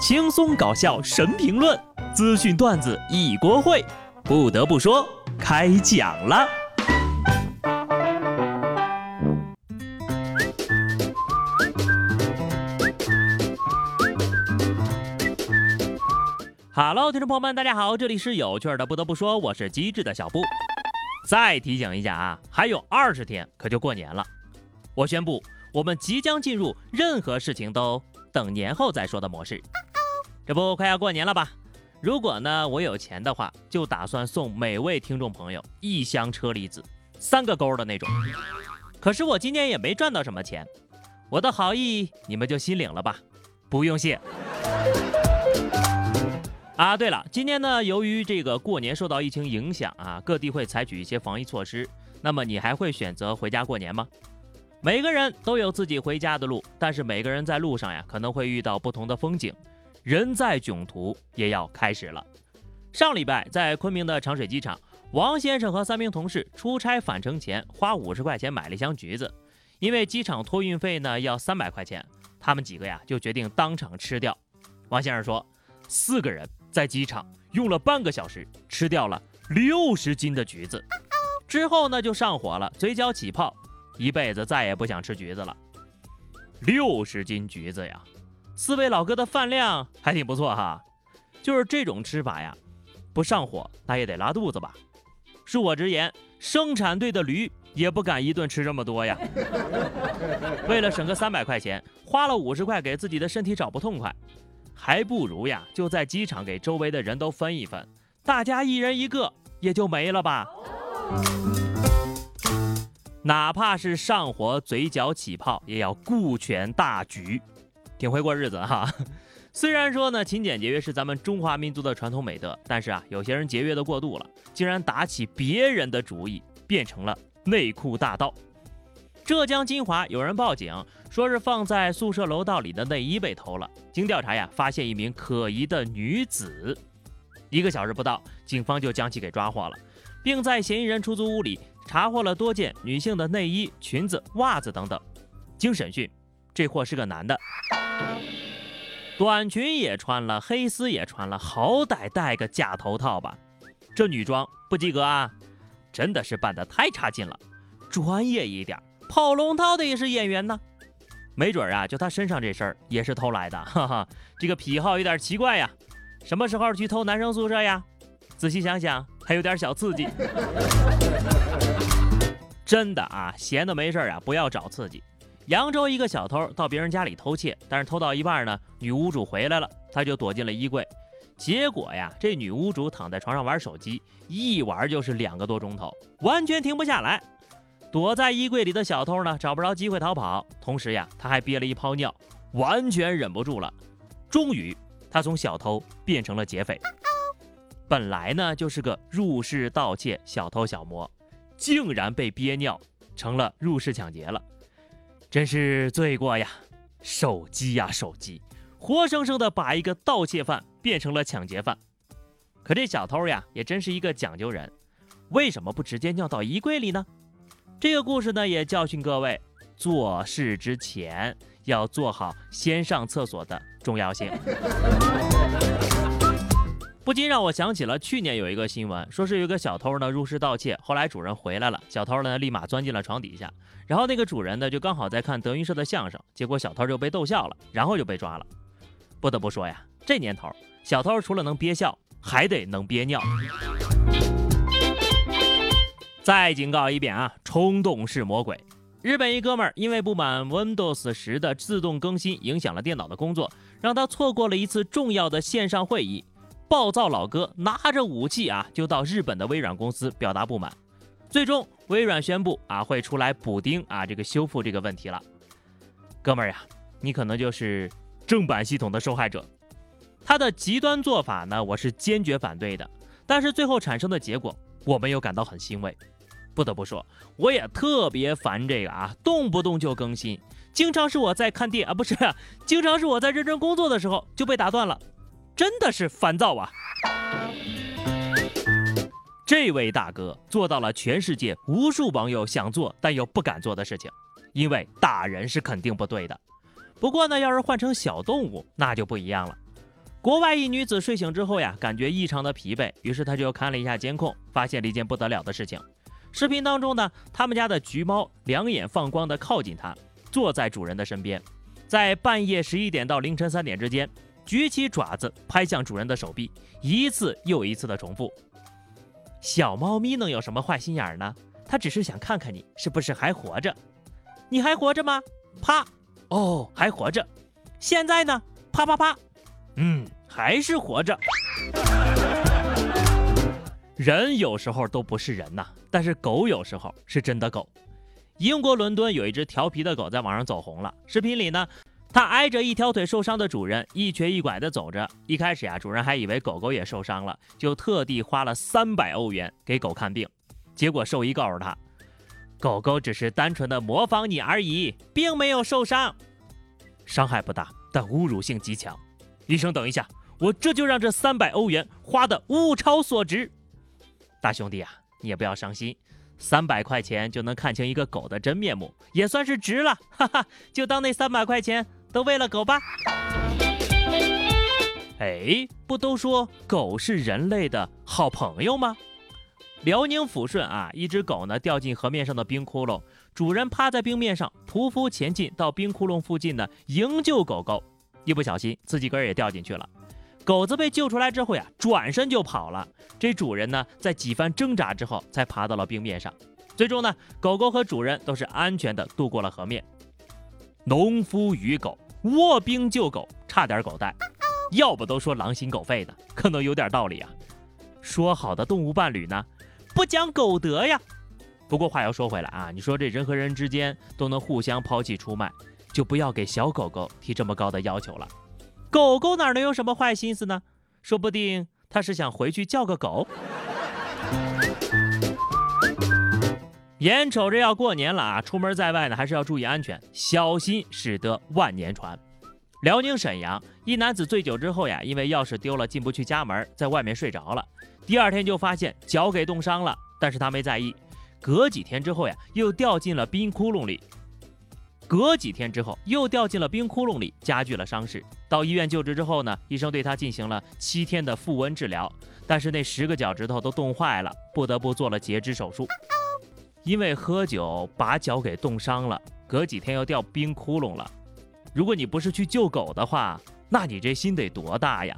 轻松搞笑神评论，资讯段子一锅烩。不得不说，开讲了。Hello，听众朋友们，大家好，这里是有趣的。不得不说，我是机智的小布。再提醒一下啊，还有二十天可就过年了。我宣布，我们即将进入任何事情都等年后再说的模式。这不快要过年了吧？如果呢我有钱的话，就打算送每位听众朋友一箱车厘子，三个勾的那种。可是我今年也没赚到什么钱，我的好意你们就心领了吧，不用谢。啊，对了，今年呢由于这个过年受到疫情影响啊，各地会采取一些防疫措施。那么你还会选择回家过年吗？每个人都有自己回家的路，但是每个人在路上呀可能会遇到不同的风景。人在囧途也要开始了。上礼拜在昆明的长水机场，王先生和三名同事出差返程前花五十块钱买了一箱橘子，因为机场托运费呢要三百块钱，他们几个呀就决定当场吃掉。王先生说，四个人在机场用了半个小时吃掉了六十斤的橘子，之后呢就上火了，嘴角起泡，一辈子再也不想吃橘子了。六十斤橘子呀！四位老哥的饭量还挺不错哈，就是这种吃法呀，不上火那也得拉肚子吧。恕我直言，生产队的驴也不敢一顿吃这么多呀。为了省个三百块钱，花了五十块给自己的身体找不痛快，还不如呀就在机场给周围的人都分一分，大家一人一个也就没了吧。哪怕是上火、嘴角起泡，也要顾全大局。挺会过日子哈，虽然说呢，勤俭节约是咱们中华民族的传统美德，但是啊，有些人节约的过度了，竟然打起别人的主意，变成了内裤大盗。浙江金华有人报警，说是放在宿舍楼道里的内衣被偷了。经调查呀，发现一名可疑的女子。一个小时不到，警方就将其给抓获了，并在嫌疑人出租屋里查获了多件女性的内衣、裙子、袜子等等。经审讯，这货是个男的。短裙也穿了，黑丝也穿了，好歹戴个假头套吧。这女装不及格啊，真的是扮得太差劲了。专业一点，跑龙套的也是演员呢。没准啊，就他身上这身也是偷来的。哈哈，这个癖好有点奇怪呀。什么时候去偷男生宿舍呀？仔细想想，还有点小刺激。真的啊，闲的没事啊，不要找刺激。扬州一个小偷到别人家里偷窃，但是偷到一半呢，女屋主回来了，他就躲进了衣柜。结果呀，这女屋主躺在床上玩手机，一玩就是两个多钟头，完全停不下来。躲在衣柜里的小偷呢，找不着机会逃跑，同时呀，他还憋了一泡尿，完全忍不住了。终于，他从小偷变成了劫匪。本来呢，就是个入室盗窃小偷小摸，竟然被憋尿成了入室抢劫了。真是罪过呀！手机呀，手机，活生生的把一个盗窃犯变成了抢劫犯。可这小偷呀，也真是一个讲究人，为什么不直接尿到衣柜里呢？这个故事呢，也教训各位，做事之前要做好先上厕所的重要性。不禁让我想起了去年有一个新闻，说是有个小偷呢入室盗窃，后来主人回来了，小偷呢立马钻进了床底下，然后那个主人呢就刚好在看德云社的相声，结果小偷就被逗笑了，然后就被抓了。不得不说呀，这年头小偷除了能憋笑，还得能憋尿。再警告一遍啊，冲动是魔鬼。日本一哥们儿因为不满 Windows 十的自动更新影响了电脑的工作，让他错过了一次重要的线上会议。暴躁老哥拿着武器啊，就到日本的微软公司表达不满。最终，微软宣布啊，会出来补丁啊，这个修复这个问题了。哥们儿呀，你可能就是正版系统的受害者。他的极端做法呢，我是坚决反对的。但是最后产生的结果，我们又感到很欣慰。不得不说，我也特别烦这个啊，动不动就更新，经常是我在看电啊，不是，经常是我在认真工作的时候就被打断了。真的是烦躁啊！这位大哥做到了全世界无数网友想做但又不敢做的事情，因为打人是肯定不对的。不过呢，要是换成小动物，那就不一样了。国外一女子睡醒之后呀，感觉异常的疲惫，于是她就看了一下监控，发现了一件不得了的事情。视频当中呢，他们家的橘猫两眼放光的靠近她，坐在主人的身边，在半夜十一点到凌晨三点之间，举起爪子拍向主人的手臂，一次又一次的重复。小猫咪能有什么坏心眼呢？它只是想看看你是不是还活着。你还活着吗？啪！哦，还活着。现在呢？啪啪啪。嗯，还是活着。人有时候都不是人呐，但是狗有时候是真的狗。英国伦敦有一只调皮的狗在网上走红了。视频里呢，它挨着一条腿受伤的主人，一瘸一拐地走着。一开始呀，主人还以为狗狗也受伤了，就特地花了三百欧元给狗看病。结果兽医告诉他，狗狗只是单纯的模仿你而已，并没有受伤，伤害不大，但侮辱性极强。医生，等一下，我这就让这三百欧元花的物超所值。大兄弟啊，你也不要伤心，三百块钱就能看清一个狗的真面目，也算是值了。哈哈，就当那三百块钱都喂了狗吧。哎，不都说狗是人类的好朋友吗？辽宁抚顺啊，一只狗呢掉进河面上的冰窟窿，主人趴在冰面上匍匐前进到冰窟窿附近呢营救狗狗。一不小心，自己个儿也掉进去了。狗子被救出来之后呀，转身就跑了。这主人呢，在几番挣扎之后，才爬到了冰面上。最终呢，狗狗和主人都是安全的渡过了河面。农夫与狗，卧冰救狗，差点狗带。要不都说狼心狗肺的，可能有点道理啊。说好的动物伴侣呢，不讲狗德呀。不过话又说回来啊，你说这人和人之间都能互相抛弃出卖。就不要给小狗狗提这么高的要求了。狗狗哪能有什么坏心思呢？说不定它是想回去叫个狗。眼瞅着要过年了啊，出门在外呢还是要注意安全，小心驶得万年船。辽宁沈阳一男子醉酒之后呀，因为钥匙丢了进不去家门，在外面睡着了。第二天就发现脚给冻伤了，但是他没在意。隔几天之后呀，又掉进了冰窟窿里。隔几天之后，又掉进了冰窟窿里，加剧了伤势。到医院救治之后呢，医生对他进行了七天的复温治疗，但是那十个脚趾头都冻坏了，不得不做了截肢手术。因为喝酒把脚给冻伤了，隔几天又掉冰窟窿了。如果你不是去救狗的话，那你这心得多大呀？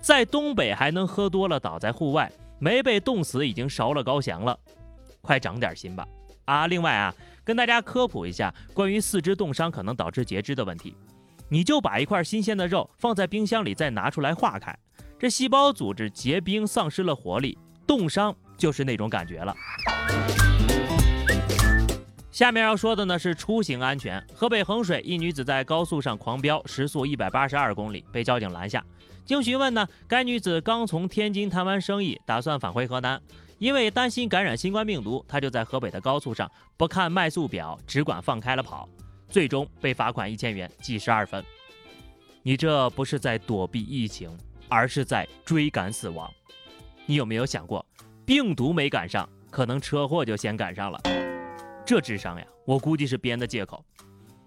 在东北还能喝多了倒在户外，没被冻死已经烧了高翔了，快长点心吧！啊，另外啊。跟大家科普一下关于四肢冻伤可能导致截肢的问题，你就把一块新鲜的肉放在冰箱里，再拿出来化开，这细胞组织结冰丧失了活力，冻伤就是那种感觉了。下面要说的呢是出行安全。河北衡水一女子在高速上狂飙，时速一百八十二公里，被交警拦下。经询问呢，该女子刚从天津谈完生意，打算返回河南。因为担心感染新冠病毒，她就在河北的高速上不看迈速表，只管放开了跑，最终被罚款一千元，记十二分。你这不是在躲避疫情，而是在追赶死亡。你有没有想过，病毒没赶上，可能车祸就先赶上了？这智商呀，我估计是编的借口。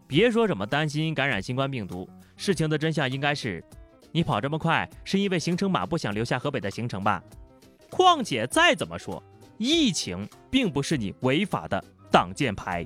别说什么担心感染新冠病毒，事情的真相应该是，你跑这么快是因为行程码不想留下河北的行程吧？况且再怎么说，疫情并不是你违法的挡箭牌。